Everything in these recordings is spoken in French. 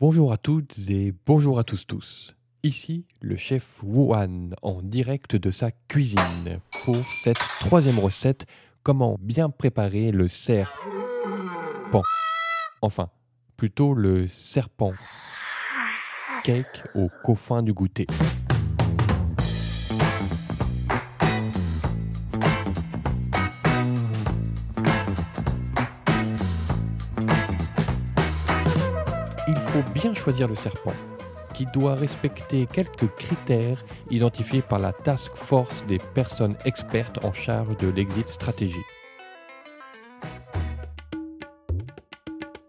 Bonjour à toutes et bonjour à tous tous. Ici le chef Wuhan en direct de sa cuisine pour cette troisième recette comment bien préparer le serpent? Enfin, plutôt le serpent cake au coffin du goûter. Faut bien choisir le serpent, qui doit respecter quelques critères identifiés par la task force des personnes expertes en charge de l'exit stratégie.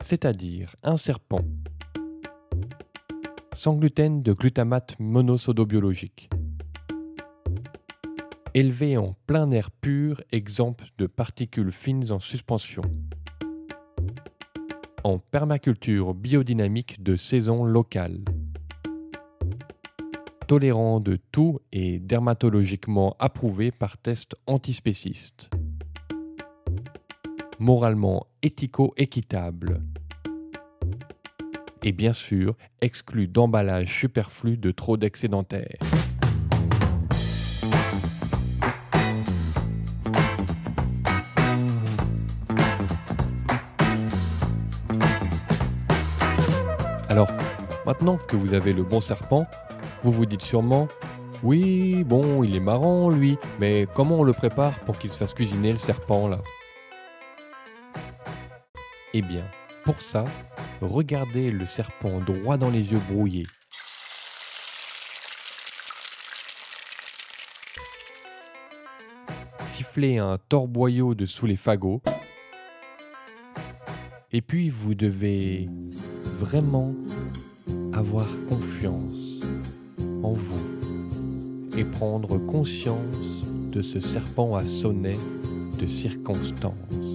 C'est-à-dire un serpent sans gluten de glutamate monosodobiologique. Élevé en plein air pur, exemple de particules fines en suspension. En permaculture biodynamique de saison locale. Tolérant de tout et dermatologiquement approuvé par test antispéciste. Moralement éthico-équitable et bien sûr exclu d'emballage superflu de trop d'excédentaires. Alors, maintenant que vous avez le bon serpent, vous vous dites sûrement Oui, bon, il est marrant lui, mais comment on le prépare pour qu'il se fasse cuisiner le serpent là? Eh bien, pour ça, regardez le serpent droit dans les yeux brouillés. Sifflez un torboyau de sous les fagots. Et puis vous devez vraiment avoir confiance en vous et prendre conscience de ce serpent à sonnet de circonstance.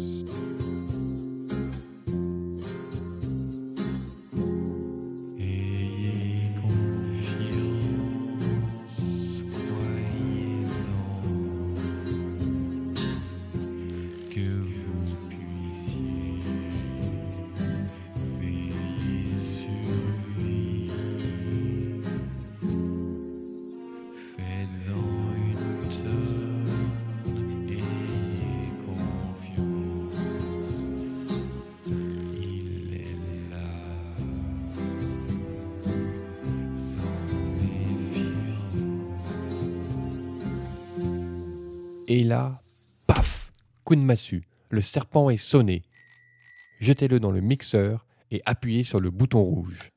Et là, paf, coup de massue, le serpent est sonné. Jetez-le dans le mixeur et appuyez sur le bouton rouge.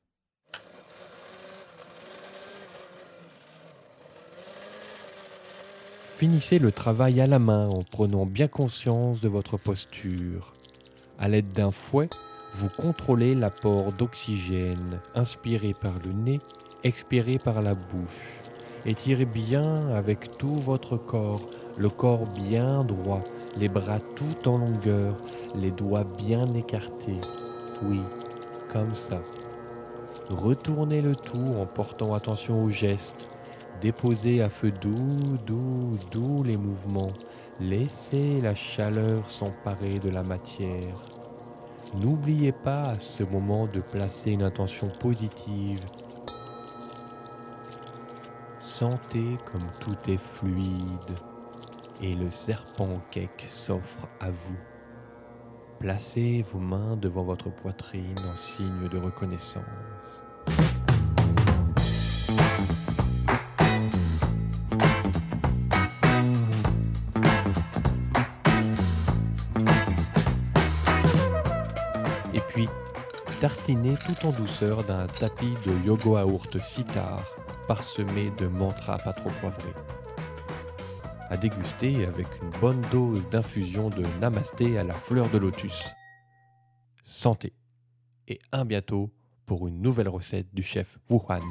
Finissez le travail à la main en prenant bien conscience de votre posture. À l'aide d'un fouet, vous contrôlez l'apport d'oxygène inspiré par le nez, expiré par la bouche. Étirez bien avec tout votre corps, le corps bien droit, les bras tout en longueur, les doigts bien écartés. Oui, comme ça. Retournez le tout en portant attention aux gestes. Déposez à feu doux, doux, doux les mouvements. Laissez la chaleur s'emparer de la matière. N'oubliez pas à ce moment de placer une intention positive. Sentez comme tout est fluide et le serpent cake s'offre à vous. Placez vos mains devant votre poitrine en signe de reconnaissance. Et puis, tartinez tout en douceur d'un tapis de yoga yaourt sitar parsemé de mantras pas trop poivrés. À déguster avec une bonne dose d'infusion de namasté à la fleur de lotus. Santé et à bientôt pour une nouvelle recette du chef Wuhan.